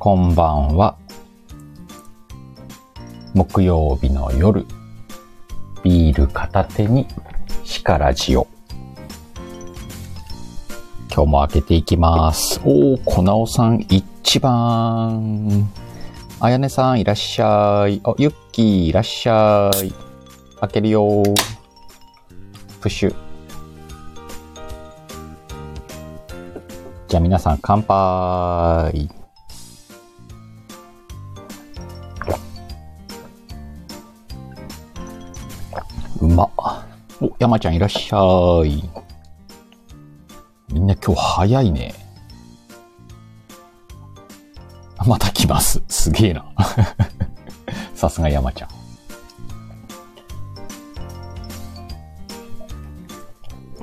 こんばんは。木曜日の夜、ビール片手にシカラジオ。今日も開けていきます。おー、粉尾さん一番。あやねさんいらっしゃい。あ、ゆっきーいらっしゃい。開けるよ。プッシュ。じゃあ皆さん乾杯。山ちゃんいらっしゃい。みんな今日早いね。また来ます。すげえな。さすが山ちゃん。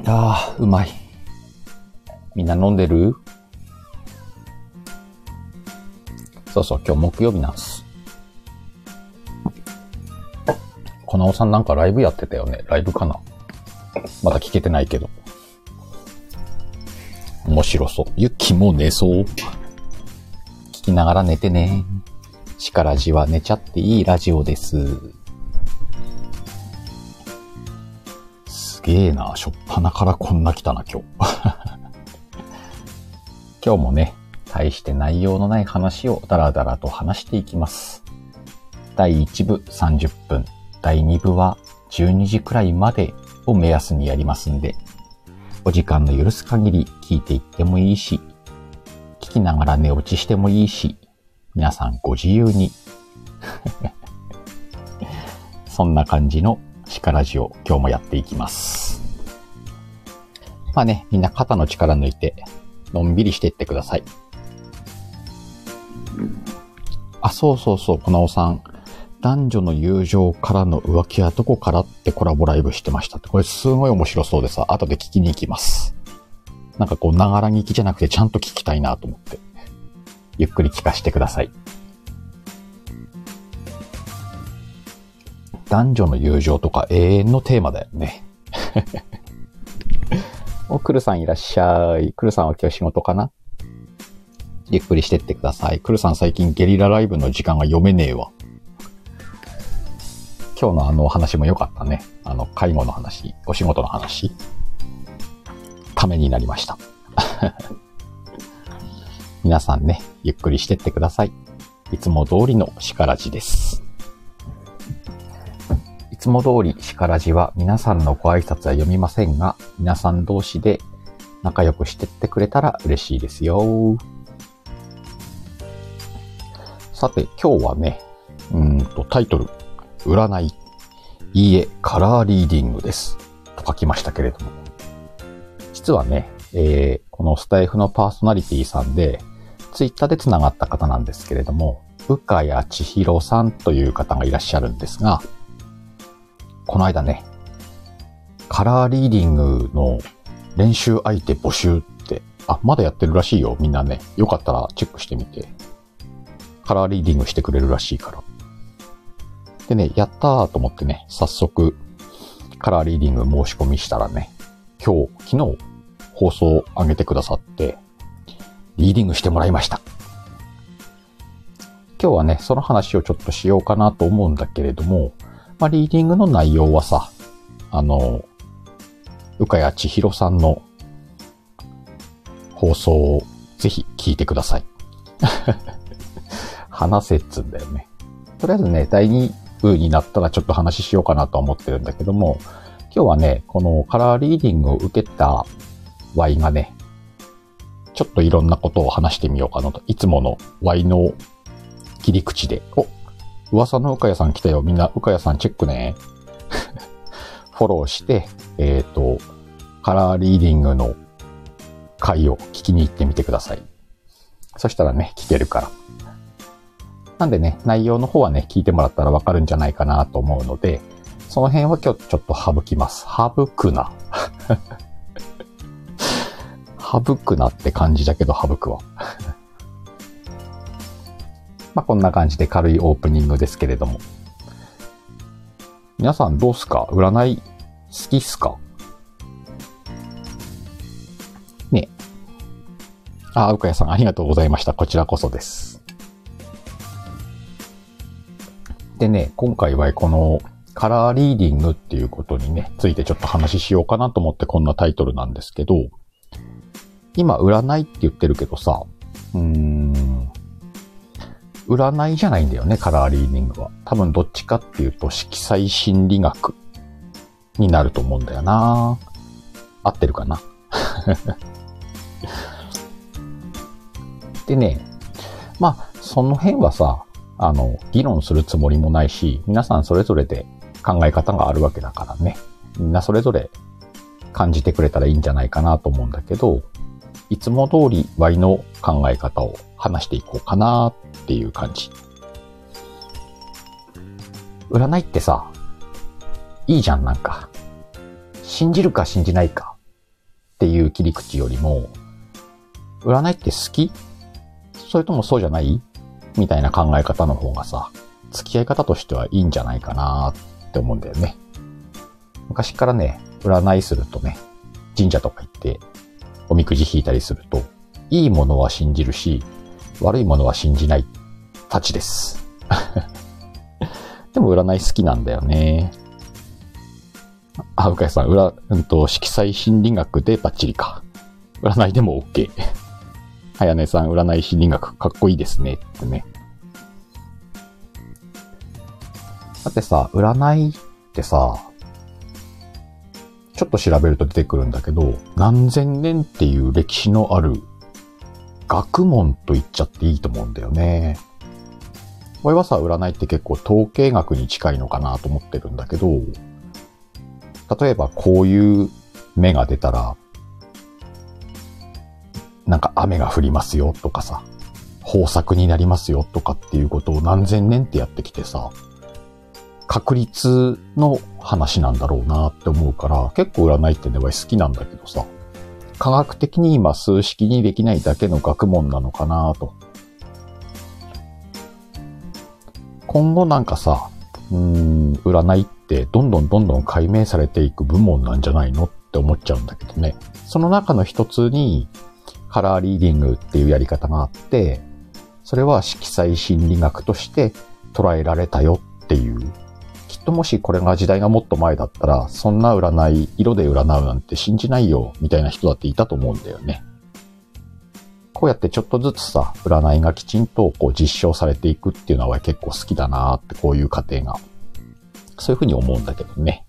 ああ、うまい。みんな飲んでる？そうそう、今日木曜日なんです。粉尾さんなんかライブやってたよね。ライブかな？まだ聞けてないけど。面白そう。ゆっきも寝そう。聞きながら寝てね。しからじは寝ちゃっていいラジオです。すげえな。しょっぱなからこんな来たな、今日。今日もね、大して内容のない話をダラダラと話していきます。第1部30分、第2部は12時くらいまでを目安にやりますんで、お時間の許す限り聞いていってもいいし、聞きながら寝落ちしてもいいし、皆さんご自由に。そんな感じのシカラジを今日もやっていきます。まあね、みんな肩の力抜いて、のんびりしていってください。あ、そうそうそう、このおさん。男女の友情からの浮気はどこからってコラボライブしてましたって。これすごい面白そうでさ、後で聞きに行きます。なんかこう、ながら聞きじゃなくてちゃんと聞きたいなと思って。ゆっくり聞かせてください。男女の友情とか永遠のテーマだよね。お、くるさんいらっしゃい。くるさんは今日仕事かな？ゆっくりしてってください。くるさん最近ゲリラライブの時間が読めねえわ。今日のあの話も良かったね。あの、介護の話、お仕事の話。ためになりました。皆さんね、ゆっくりしてってください。いつも通りのシカラジです。いつも通りシカラジは皆さんのご挨拶は読みませんが、皆さん同士で仲良くしてってくれたら嬉しいですよ。さて、今日はね、うんと、タイトル、占い、いいえ、カラーリーディングです。と書きましたけれども。実はね、えー、このスタイフのパーソナリティさんで、ツイッターで繋がった方なんですけれども、うかやちひろさんという方がいらっしゃるんですが、この間ね、カラーリーディングの練習相手募集って、あ、まだやってるらしいよ、みんなね。よかったらチェックしてみて。カラーリーディングしてくれるらしいから。でね、やったーと思ってね、早速、カラーリーディング申し込みしたらね、今日、昨日、放送を上げてくださって、リーディングしてもらいました。今日はね、その話をちょっとしようかなと思うんだけれども、まあ、リーディングの内容はさ、あの、うかやちひろさんの放送をぜひ聞いてください。話せっつんだよね。とりあえずね、第2部になったらちょっと話しようかなと思ってるんだけども、今日はね、このカラーリーディングを受けた Y がね、ちょっといろんなことを話してみようかなと。いつもの Y の切り口で。お噂のうかやさん来たよ。みんな、うかやさんチェックね。フォローして、えっ、と、カラーリーディングの回を聞きに行ってみてください。そしたらね、聞けるから。なんでね、内容の方はね、聞いてもらったらわかるんじゃないかなと思うので、その辺は今日ちょっと省きます。省くな。省くなって感じだけど省くわ。まあこんな感じで軽いオープニングですけれども。皆さんどうすか？占い好きっすか？ねあ、うかやさんありがとうございました。こちらこそです。でね、今回はこのカラーリーディングっていうことにね、ついてちょっと話ししようかなと思ってこんなタイトルなんですけど、今占いって言ってるけどさ、うーん、占いじゃないんだよね、カラーリーディングは。多分どっちかっていうと色彩心理学になると思うんだよな合ってるかな？でね、まあ、その辺はさ、あの、議論するつもりもないし、皆さんそれぞれで考え方があるわけだからね。みんなそれぞれ感じてくれたらいいんじゃないかなと思うんだけど、いつも通り Y の考え方を話していこうかなっていう感じ。占いってさ、いいじゃん、なんか。信じるか信じないかっていう切り口よりも、占いって好き？それともそうじゃない？みたいな考え方の方がさ、付き合い方としてはいいんじゃないかなって思うんだよね。昔からね、占いするとね、神社とか行っておみくじ引いたりすると、いいものは信じるし、悪いものは信じないたちです。でも占い好きなんだよね。あ、うかやさん、裏、うんと、色彩心理学でバッチリか。占いでも OK。はやねさん、占い心理学かっこいいですね。ってね。だってさ、占いってさ、ちょっと調べると出てくるんだけど、何千年っていう歴史のある学問と言っちゃっていいと思うんだよね。これはさ、占いって結構統計学に近いのかなと思ってるんだけど、例えばこういう目が出たら、なんか雨が降りますよとかさ、豊作になりますよとかっていうことを何千年ってやってきてさ、確率の話なんだろうなって思うから、結構占いってね、好きなんだけどさ、科学的に今数式にできないだけの学問なのかなと。今後なんかさ、うん、占いってどんどんどんどん解明されていく部門なんじゃないのって思っちゃうんだけどね。その中の一つに、カラーリーディングっていうやり方があって、それは色彩心理学として捉えられたよっていうきっともしこれが時代がもっと前だったら、そんな占い、色で占うなんて信じないよ、みたいな人だっていたと思うんだよね。こうやってちょっとずつさ、占いがきちんとこう実証されていくっていうのは結構好きだなって、こういう過程が。そういうふうに思うんだけどね。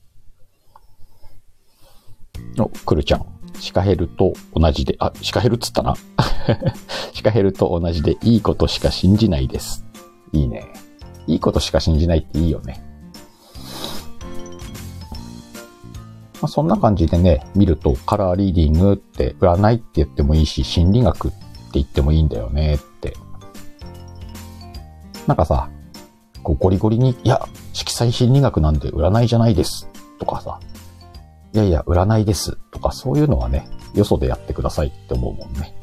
お、くるちゃん。シカヘルと同じで、あ、シカヘルっつったな。シカヘルと同じでいいことしか信じないです。いいね。いいことしか信じないっていいよね。まあ、そんな感じでね、見るとカラーリーディングって占いって言ってもいいし、心理学って言ってもいいんだよねって。なんかさ、こうゴリゴリに、いや、色彩心理学なんて占いじゃないですとかさ、いやいや、占いですとかそういうのはね、よそでやってくださいって思うもんね。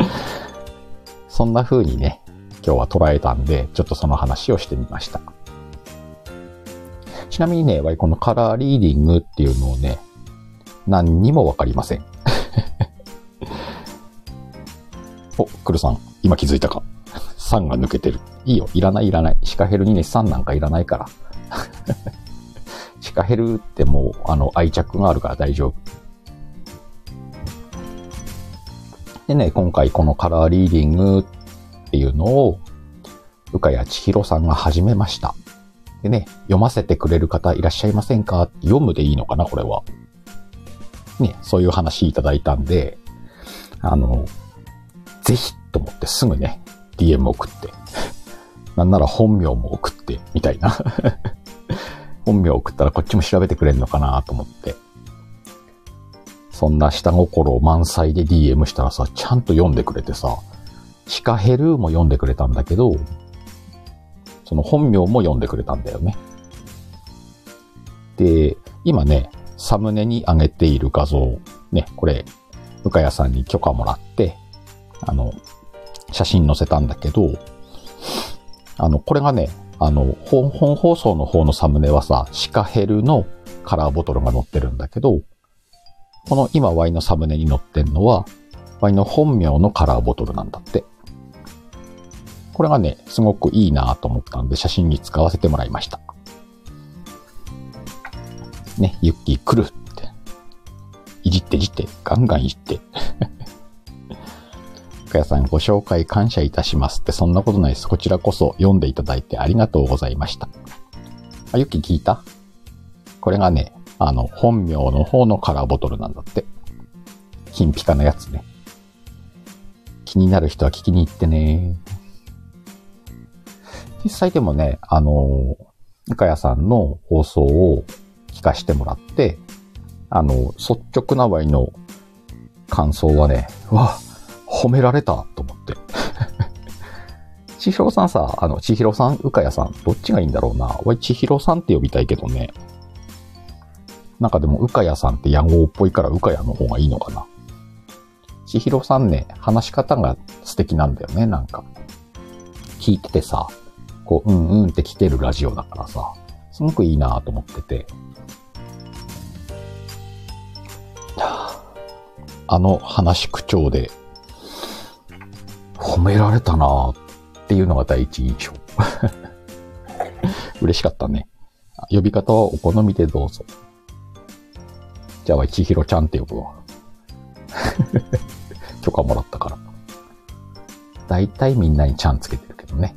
そんな風にね、今日は捉えたんで、ちょっとその話をしてみました。ちなみにね、このカラーリーディングっていうのをね、何にもわかりません。お、クルさん、今気づいたか。3が抜けてる。いいよ、いらないいらない。シカヘルにね、3なんかいらないから。シカヘルってもう、あの、愛着があるから大丈夫。でね、今回このカラーリーディングっていうのを、うかやちひろさんが始めました。でね、読ませてくれる方いらっしゃいませんか読むでいいのかなこれは。ね、そういう話いただいたんで、あの、ぜひと思ってすぐね、DM 送って。なんなら本名も送って、みたいな。本名送ったらこっちも調べてくれんのかなと思って。そんな下心満載で DM したらさ、ちゃんと読んでくれてさ、シカヘルも読んでくれたんだけど、その本名も読んでくれたんだよね。で、今ね、サムネに上げている画像、ね、これ、向谷さんに許可もらって、あの、写真載せたんだけど、あの、これがね、あの、本、放送の方のサムネはさ、シカヘルのカラーボトルが載ってるんだけど、この今 Y のサムネに載ってんのは、Y の本名のカラーボトルなんだって。これがね、すごくいいなと思ったんで写真に使わせてもらいました。ね、ユッキー来るって。いじっていじって、ガンガンいじって。かやさんご紹介感謝いたしますって、そんなことないです。こちらこそ読んでいただいてありがとうございました。あ、ユッキー聞いた？これがね、あの、本名の方のカラーボトルなんだって。金ピカのやつね。気になる人は聞きに行ってね。実際でもね、あの、ゆかやさんの放送を聞かしてもらって、あの、率直なワイの感想はね、わ、褒められたと思って。千尋さんさ、あの、千尋さん、うかやさん、どっちがいいんだろうな。わい、千尋さんって呼びたいけどね。なんかでも、うかやさんって野号っぽいから、うかやの方がいいのかな。千尋さんね、話し方が素敵なんだよね、なんか。聞いててさ、こう、うんうんって聞けるラジオだからさ、すごくいいなと思ってて。あの話口調で、褒められたなっていうのが第一印象。嬉しかったね。呼び方はお好みでどうぞ。じゃあ、ちひろちゃんって呼ぶわ。許可もらったから。大体みんなにちゃんつけてるけどね。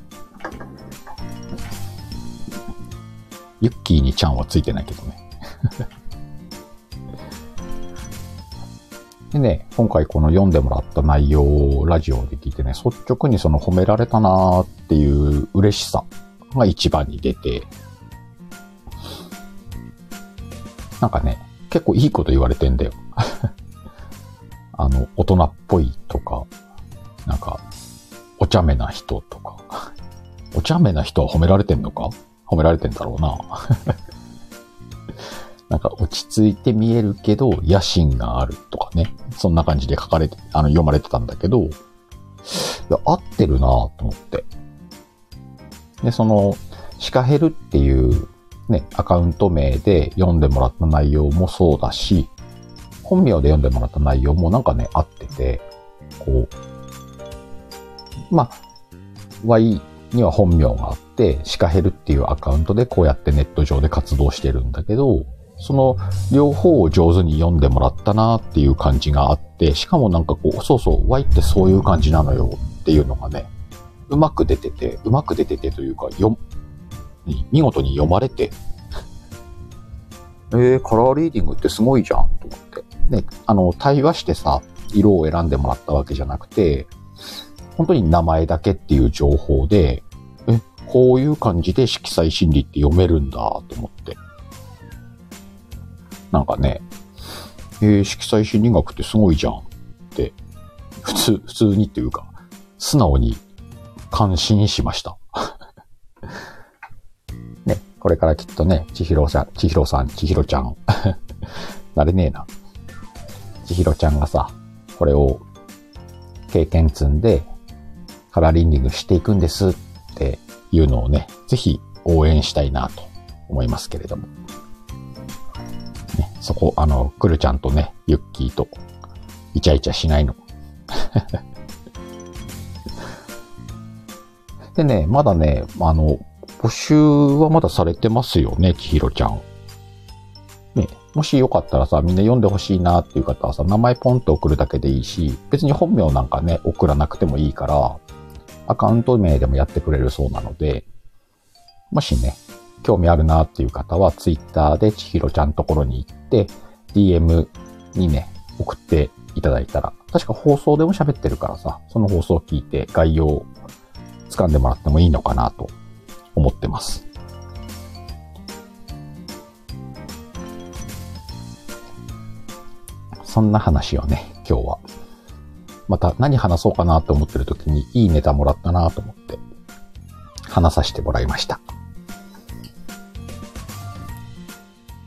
ユッキーにちゃんはついてないけどね。でね、今回この読んでもらった内容をラジオで聞いてね、率直にその褒められたなーっていう嬉しさが一番に出て、なんかね、結構いいこと言われてんだよ。あの、大人っぽいとか、なんか、お茶目な人とか。お茶目な人は褒められてんのか？褒められてんだろうな。なんか落ち着いて見えるけど野心があるとかね。そんな感じで書かれて、あの、読まれてたんだけど、いや、合ってるなと思って。で、その、シカヘルっていうね、アカウント名で読んでもらった内容もそうだし、本名で読んでもらった内容もなんかね、合ってて、こう、まあ、Y には本名があって、シカヘルっていうアカウントでこうやってネット上で活動してるんだけど、その両方を上手に読んでもらったなっていう感じがあって、しかもなんかこう、そうそう、Y ってそういう感じなのよっていうのがね、うまく出てて、うまく出ててというか、よ、見事に読まれて、えー、カラーリーディングってすごいじゃんと思って。ね、あの、対話してさ、色を選んでもらったわけじゃなくて、本当に名前だけっていう情報で、え、こういう感じで色彩心理って読めるんだと思って。なんかね、えー、色彩心理学ってすごいじゃんって、普通、普通にっていうか、素直に感心しました。ね、これからきっとね、千尋さん、千尋さん、千尋ちゃん。なれねえな。千尋ちゃんがさ、これを経験積んで、カラーリンディングしていくんですっていうのをね、ぜひ応援したいなと思いますけれども。そこ、あの、くるちゃんとね、ユッキーと、イチャイチャしないの。でね、まだね、あの、募集はまだされてますよね、ちひろちゃん。ね、もしよかったらさ、みんな読んでほしいなっていう方はさ、名前ポンと送るだけでいいし、別に本名なんかね、送らなくてもいいから、アカウント名でもやってくれるそうなので、もしね、興味あるなっていう方は、ツイッターでちひろちゃんところに行って、DM にね、送っていただいたら、確か放送でも喋ってるからさ、その放送を聞いて概要を掴んでもらってもいいのかなと思ってます。そんな話をね、今日は。また何話そうかなと思ってる時にいいネタもらったなと思って、話させてもらいました。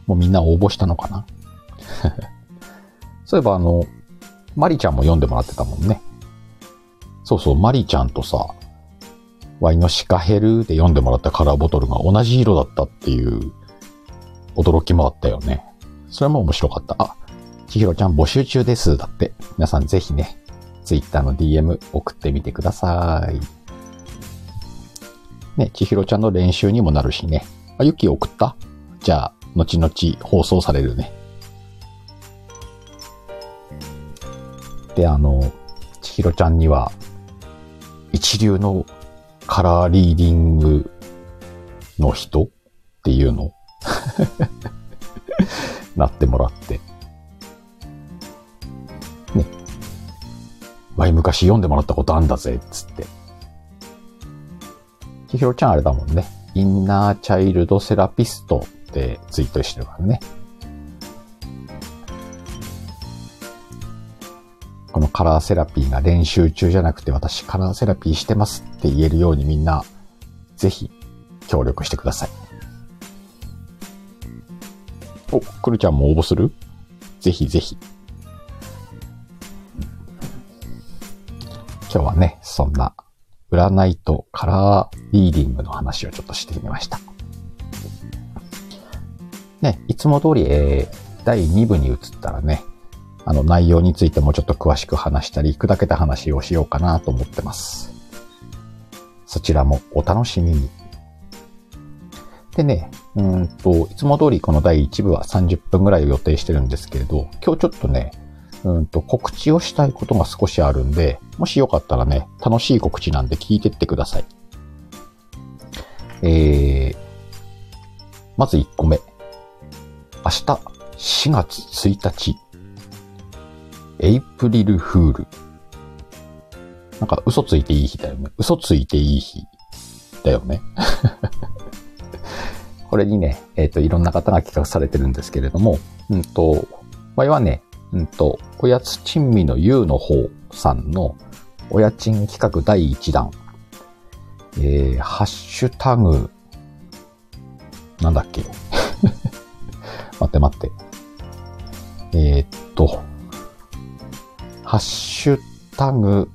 もうみんな応募したのかな？そういえばあの、マリちゃんも読んでもらってたもんね。そうそう、マリちゃんとさ、ワイのシカヘルで読んでもらったカラーボトルが同じ色だったっていう驚きもあったよね。それも面白かった。あ、ちひろちゃん募集中です。だって。皆さんぜひね、ツイッターの DM 送ってみてください。ね、千尋ちゃんの練習にもなるしね。あ、ユッキー送った？じゃあ、後々放送されるね。で、あの、千尋ちゃんには、一流のカラーリーディングの人っていうの なってもらって。ね。前昔読んでもらったことあんだぜ、つって。千尋ちゃんあれだもんね。インナーチャイルドセラピストってツイートしてるからね。このカラーセラピーが練習中じゃなくて私カラーセラピーしてますって言えるようにみんなぜひ協力してください。お、くるちゃんも応募する？ぜひぜひ。今日はね、そんな占いとカラーリーディングの話をちょっとしてみました。ね、いつも通り、えー、第2部に移ったらね、あの内容についてもちょっと詳しく話したり、砕けた話をしようかなと思ってます。そちらもお楽しみに。でね、うんと、いつも通りこの第1部は30分ぐらいを予定してるんですけれど、今日ちょっとね、うんと、告知をしたいことが少しあるんで、もしよかったらね、楽しい告知なんで聞いてってください。えー、まず1個目。明日4月1日、エイプリルフール。なんか嘘ついていい日だよね。嘘ついていい日だよね。これにね、えっ、ー、と、いろんな方が企画されてるんですけれども、うんと、場合はね、うんと、おやつ珍味の U の方さんのお家賃企画第1弾。えー、ハッシュタグ、なんだっけ待って待って。えー、っと、ハッシュタグ、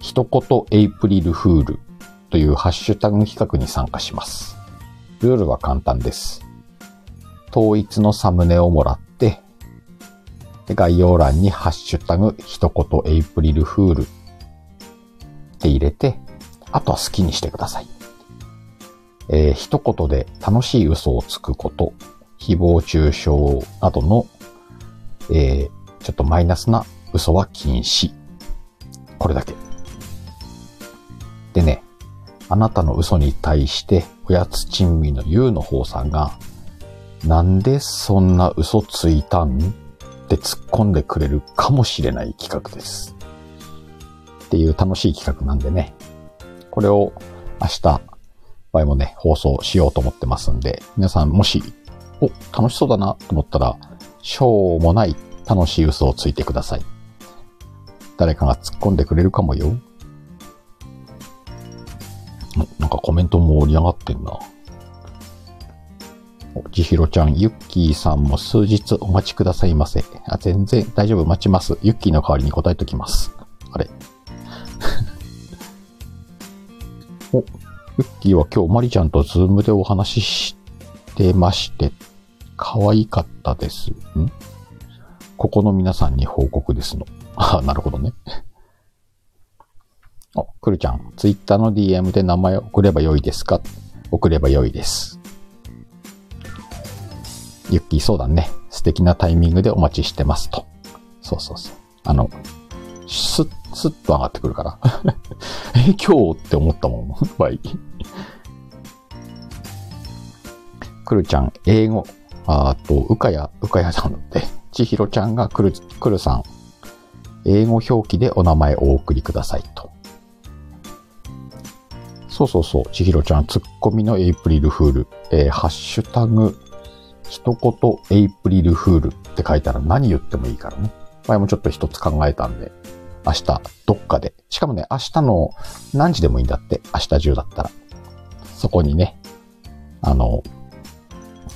一言エイプリルフールというハッシュタグ企画に参加します。ルールは簡単です。統一のサムネをもらって、で概要欄にハッシュタグ、一言エイプリルフールって入れて、あとは好きにしてください。えー、一言で楽しい嘘をつくこと、誹謗中傷などの、えー、ちょっとマイナスな嘘は禁止。これだけ。でね、あなたの嘘に対して、おやつ珍味のゆうの方さんが、なんでそんな嘘ついたんって突っ込んでくれるかもしれない企画です。っていう楽しい企画なんでね、これを明日、場合もね、放送しようと思ってますんで、皆さんもし、お、楽しそうだなと思ったら、しょうもない楽しい嘘をついてください。誰かが突っ込んでくれるかもよ。なんかコメントも盛り上がってんな。ちひろちゃん、ゆっきーさんも数日お待ちくださいませ。あ、全然大丈夫、待ちます。ゆっきーの代わりに答えときます。あれ お、ゆっきーは今日まりちゃんとズームでお話ししてまして、可愛かったです。ん？ここの皆さんに報告ですの。あなるほどね。あ、くるちゃん、ツイッターの DM で名前を送ればよいですか？送ればよいです。ゆっきー、そうだね。素敵なタイミングでお待ちしてますと。そうそうそう。あの、スッ、スッと上がってくるから。え、今日って思ったもん。はい。くるちゃん、英語。あと、うかや、うかやさんって、ちひろちゃんがくる、くるさん、英語表記でお名前をお送りくださいと。そうそうそう、ちひろちゃん、ツッコミのエイプリルフール、えー、ハッシュタグ、一言エイプリルフールって書いたら何言ってもいいからね。前もちょっと一つ考えたんで、明日どっかで、しかもね、明日の何時でもいいんだって、明日中だったら。そこにね、あの、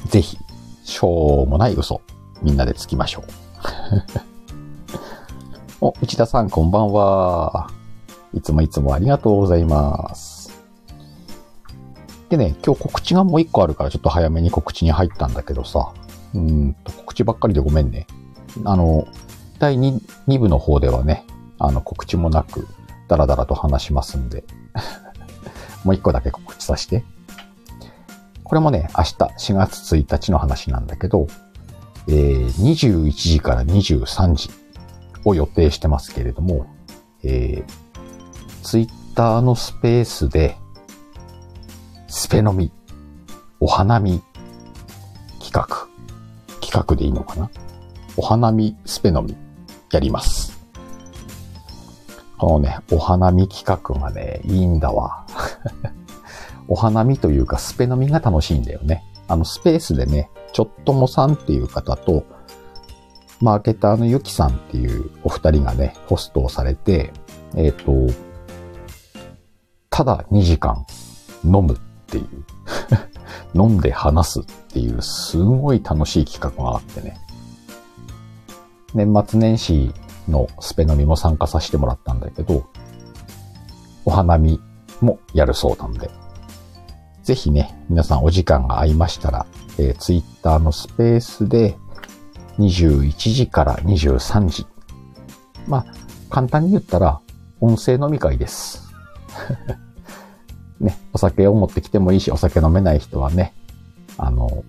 ぜひ、しょうもない嘘、みんなでつきましょう。お、内田さんこんばんは。いつもいつもありがとうございます。でね、今日告知がもう一個あるからちょっと早めに告知に入ったんだけどさ。うんと、告知ばっかりでごめんね。あの、第 2, 2部の方ではね、あの、告知もなく、だらだらと話しますんで。もう一個だけ告知させて。これもね、明日4月1日の話なんだけど、えー、21時から23時を予定してますけれども、えー、ツイッターのスペースで、スペ飲み、お花見企画、企画でいいのかな？お花見スペ飲みやります。このね、お花見企画がね、いいんだわ。お花見というかスペ飲みが楽しいんだよね。あのスペースでね、ちょっともさんっていう方と、マーケターのゆきさんっていうお二人がね、ホストをされて、えっ、ー、と、ただ2時間飲むっていう 飲んで話すっていうすごい楽しい企画があってね。年末年始のスペ飲みも参加させてもらったんだけど、お花見もやるそうなんで、ぜひね、皆さんお時間が合いましたら、えー、Twitter のスペースで21時から23時。まあ、簡単に言ったら、音声飲み会です。ね、お酒を持ってきてもいいし、お酒飲めない人はね、あの、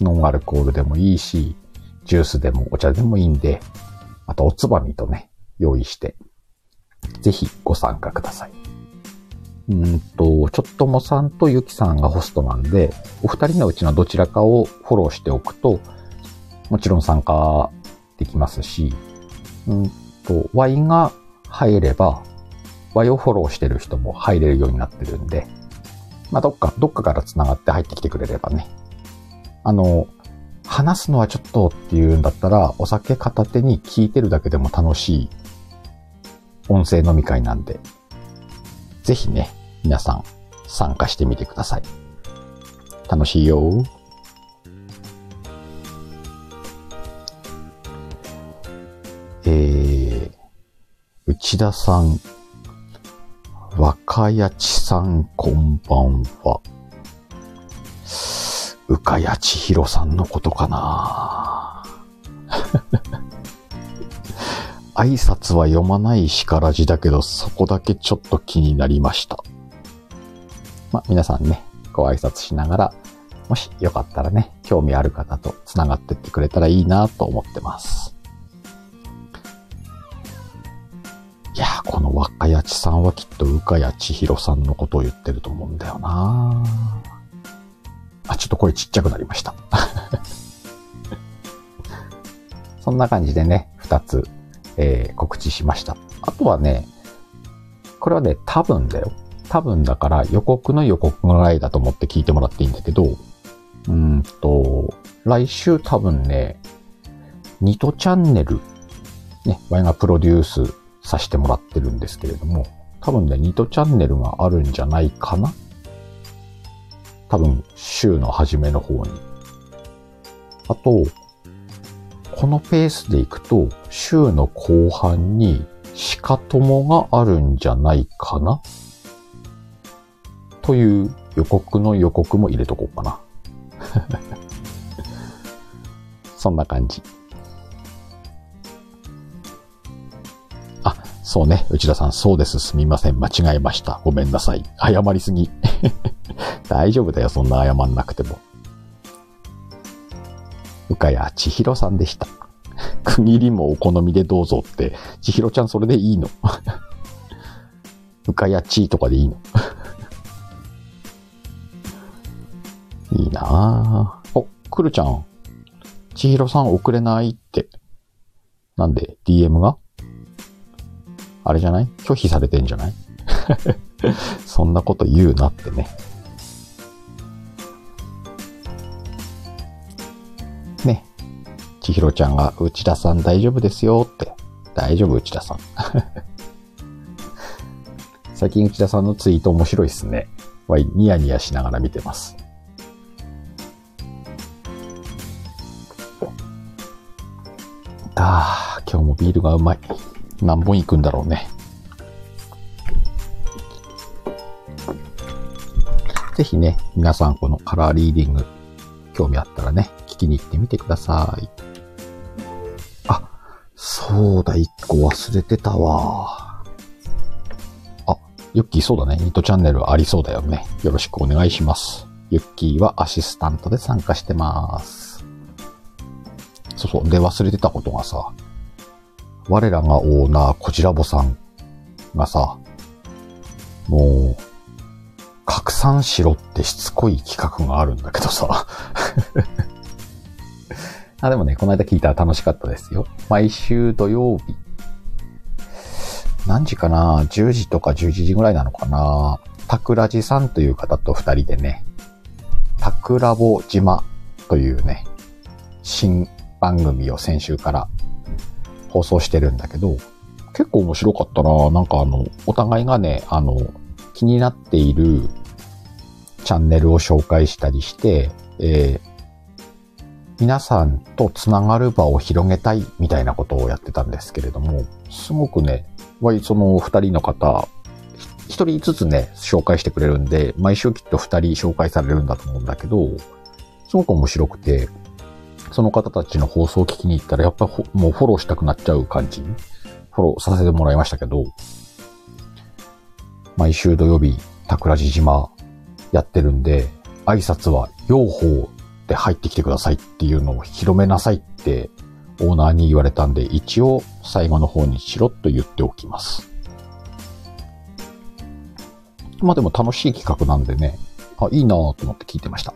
ノンアルコールでもいいし、ジュースでもお茶でもいいんで、あとおつまみとね、用意して、ぜひご参加ください。うんと、ちょっともさんとゆきさんがホストなんで、お二人のうちのどちらかをフォローしておくと、もちろん参加できますし、うんと、ワインが入れば、ワイをフォローしてる人も入れるようになってるんで、まあ、どっか、どっかから繋がって入ってきてくれればね。あの、話すのはちょっとっていうんだったら、お酒片手に聞いてるだけでも楽しい音声飲み会なんで、ぜひね、皆さん参加してみてください。楽しいよ。えー、内田さん、若谷地さん、こんばんは。うかやちひろさんのことかな挨拶は読まないしからじだけど、そこだけちょっと気になりました。まあ、皆さんね、ご挨拶しながら、もしよかったらね、興味ある方と繋がってってくれたらいいなと思ってます。いやこの若やちさんはきっとうかやちひろさんのことを言ってると思うんだよなあ、ちょっと声ちっちゃくなりました。そんな感じでね、二つえー、告知しました。あとはね、これはね、多分だよ。多分だから予告の予告ぐらいだと思って聞いてもらっていいんだけど、うんと、来週多分ね、ニトチャンネル、ね、ワイがプロデュースさせてもらってるんですけれども、多分ね、ニトチャンネルがあるんじゃないかな多分、週の初めの方に。あと、このペースでいくと、週の後半に鹿友があるんじゃないかな？という予告の予告も入れとこうかな。そんな感じ。あ、そうね。内田さん、そうです。すみません。間違えました。ごめんなさい。謝りすぎ。大丈夫だよ。そんな謝んなくても。うかやちひろさんでした。区切りもお好みでどうぞって、ちひろちゃんそれでいいの？うかやちとかでいいの？いいなぁ。お、くるちゃん。ちひろさん遅れないって。なんで ?DM が？あれじゃない？拒否されてんじゃない？そんなこと言うなって。ね。千尋ちゃんが、内田さん大丈夫ですよって。大丈夫、内田さん。最近内田さんのツイート面白いっすね。わい、ニヤニヤしながら見てます。ああ、今日もビールがうまい。何本いくんだろうね。ぜひね、皆さんこのカラーリーディング、興味あったらね、聞きに行ってみてください。そうだ、一個忘れてたわ。あ、ユッキーそうだね。ニットチャンネルありそうだよね。よろしくお願いします。ユッキーはアシスタントで参加してます。そうそう。で、忘れてたことがさ、我らがオーナー、こちらぼさんがさ、もう、拡散しろってしつこい企画があるんだけどさ。あ、でもね、この間聞いたら楽しかったですよ。毎週土曜日。何時かな ?10 時とか11時ぐらいなのかな？タクラジさんという方と二人でね、タクラボ島というね、新番組を先週から放送してるんだけど、結構面白かったななんかあの、お互いがね、あの、気になっているチャンネルを紹介したりして、えー皆さんとつながる場を広げたいみたいなことをやってたんですけれども、すごくね、割その二人の方、一人ずつね、紹介してくれるんで、毎週きっと二人紹介されるんだと思うんだけど、すごく面白くて、その方たちの放送を聞きに行ったら、やっぱもうフォローしたくなっちゃう感じ、フォローさせてもらいましたけど、毎週土曜日、桜地島やってるんで、挨拶は、用法で入ってきてくださいっていうのを広めなさいってオーナーに言われたんで、一応最後の方にしろと言っておきます。まあでも楽しい企画なんでね、あ、いいなぁと思って聞いてました。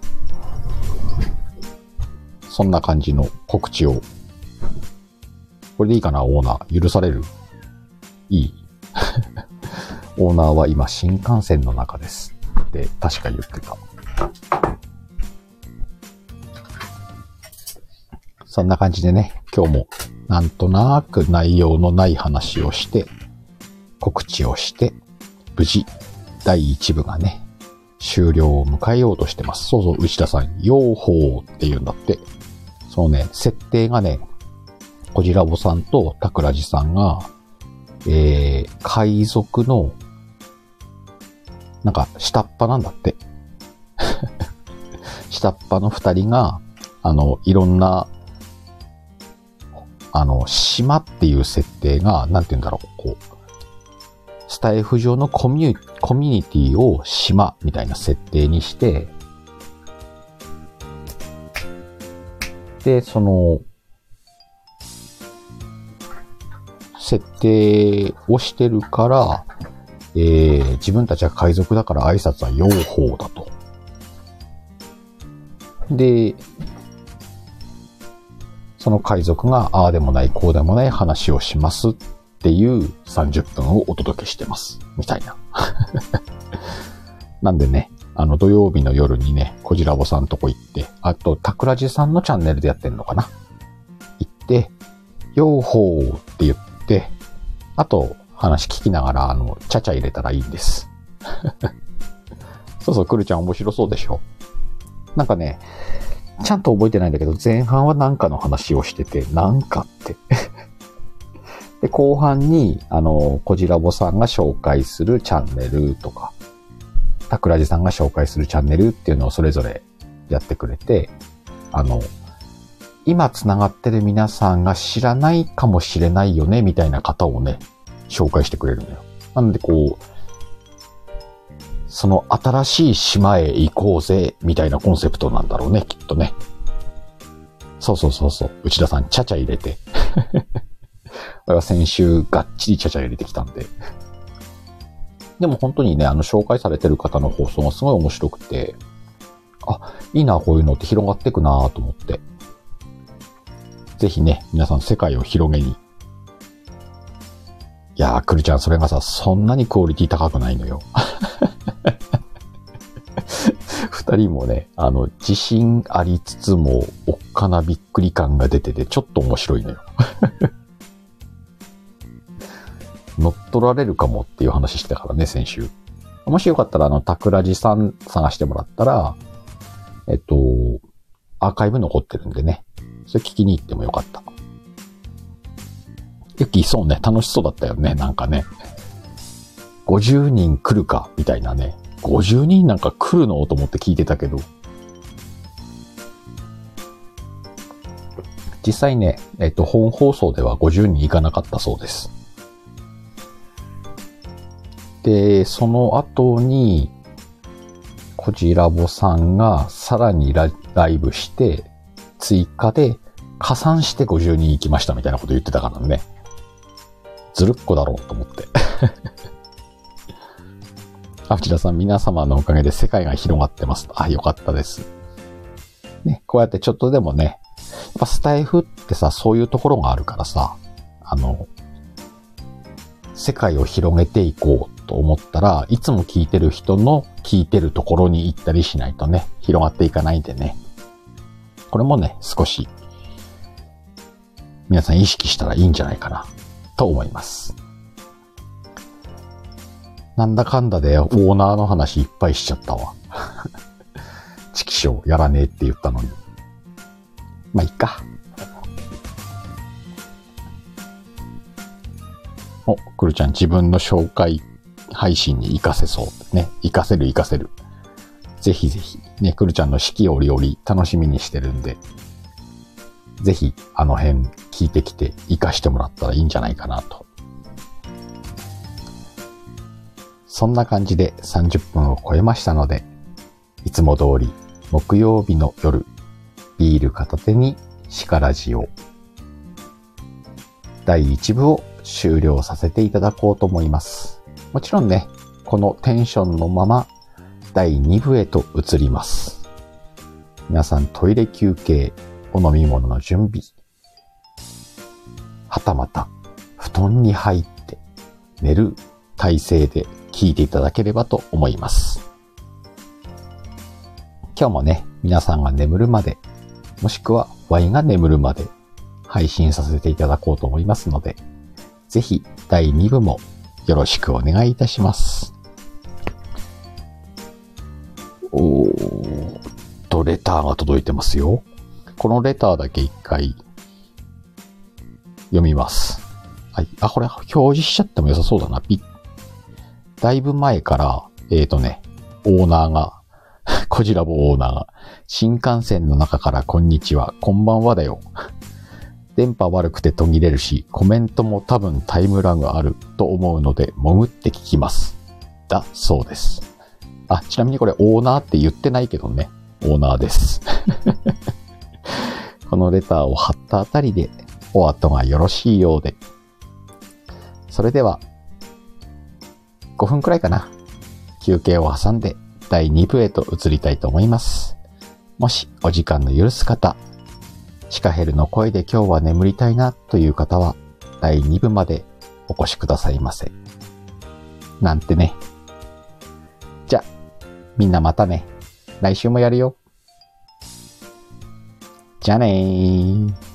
そんな感じの告知を。これでいいかな、オーナー。許される？いい オーナーは今新幹線の中です。って確か言ってた。そんな感じでね、今日もなんとなく内容のない話をして、告知をして、無事、第1部がね、終了を迎えようとしてます。そうそう、内田さん、用法って言うんだって。そのね、設定がね、こじらぼさんとたくらじさんが、えー、海賊の、なんか、下っ端なんだって。下っ端の二人が、あの、いろんな、あの、島っていう設定が、なんて言うんだろう、こう、スタイフ上のコミュコミュニティを島みたいな設定にして、で、その、設定をしてるから、えー、自分たちは海賊だから挨拶は用法だと。で、その海賊がああでもないこうでもない話をしますっていう30分をお届けしてます。みたいな。なんでね、あの土曜日の夜にね、こじらぼさんとこ行って、あと、たくらじさんのチャンネルでやってんのかな行って、ようほーって言って、あと、話聞きながら、あの、ちゃちゃ入れたらいいんです。そうそう、くるちゃん面白そうでしょなんかね、ちゃんと覚えてないんだけど、前半はなんかの話をしてて、なんかって。で、後半に、あの、こじらぼさんが紹介するチャンネルとか、たくらじさんが紹介するチャンネルっていうのをそれぞれやってくれて、あの、今繋がってる皆さんが知らないかもしれないよね、みたいな方をね、紹介してくれるのよ。なんでこう、その新しい島へ行こうぜ、みたいなコンセプトなんだろうね、きっとね。そうそうそうそう。内田さん、ちゃちゃ入れて。俺は先週、がっちりちゃちゃ入れてきたんで。でも本当にね、あの、紹介されてる方の放送がすごい面白くて、あ、いいな、こういうのって広がってくなと思って。ぜひね、皆さん世界を広げに。いやー、くるちゃん、それがさ、そんなにクオリティ高くないのよ。二人もね、あの、自信ありつつも、おっかなびっくり感が出てて、ちょっと面白いのよ。乗っ取られるかもっていう話してたからね、先週。もしよかったら、あの、桜地さん探してもらったら、えっと、アーカイブ残ってるんでね、それ聞きに行ってもよかった。ゆき、そうね、楽しそうだったよね、なんかね。50人来るか、みたいなね。50人なんか来るの？と思って聞いてたけど。実際ね、えっと、本放送では50人いかなかったそうです。で、その後に、コジラボさんがさらにライブして、追加で加算して50人行きましたみたいなこと言ってたからね。ずるっこだろうと思って。あ、内田さん、皆様のおかげで世界が広がってます。あ、よかったです。ね、こうやってちょっとでもね、やっぱスタイフってさ、そういうところがあるからさ、あの、世界を広げていこうと思ったら、いつも聞いてる人の聞いてるところに行ったりしないとね、広がっていかないんでね。これもね、少し、皆さん意識したらいいんじゃないかな、と思います。なんだかんだでオーナーの話いっぱいしちゃったわ。チキショーやらねえって言ったのに。まあ、いっか。お、くるちゃん自分の紹介配信に活かせそうね。活かせる活かせる。ぜひぜひ、ね、くるちゃんの四季折々楽しみにしてるんで、ぜひあの辺聞いてきて活かしてもらったらいいんじゃないかなと。そんな感じで30分を超えましたので、いつも通り木曜日の夜、ビール片手にシカラジオ。第1部を終了させていただこうと思います。もちろんね、このテンションのまま第2部へと移ります。皆さんトイレ休憩、お飲み物の準備。はたまた布団に入って寝る体勢で聞いていただければと思います。今日もね、皆さんが眠るまで、もしくは Y が眠るまで配信させていただこうと思いますので、ぜひ第2部もよろしくお願いいたします。おーと、レターが届いてますよ。このレターだけ一回読みます。はい。あ、これ表示しちゃっても良さそうだな。ピッだいぶ前から、えっ、ー、とね、オーナーがコジラボオーナーが。新幹線の中からこんにちは、こんばんはだよ。電波悪くて途切れるし、コメントも多分タイムラグあると思うので、潜って聞きます。だそうです。あ、ちなみにこれオーナーって言ってないけどね。オーナーです。このレターを貼ったあたりで、お後がよろしいようで。それでは、5分くらいかな。休憩を挟んで第2部へと移りたいと思います。もしお時間の許す方、シカヘルの声で今日は眠りたいなという方は、第2部までお越しくださいませ。なんてね。じゃ、みんなまたね。来週もやるよ。じゃあねー。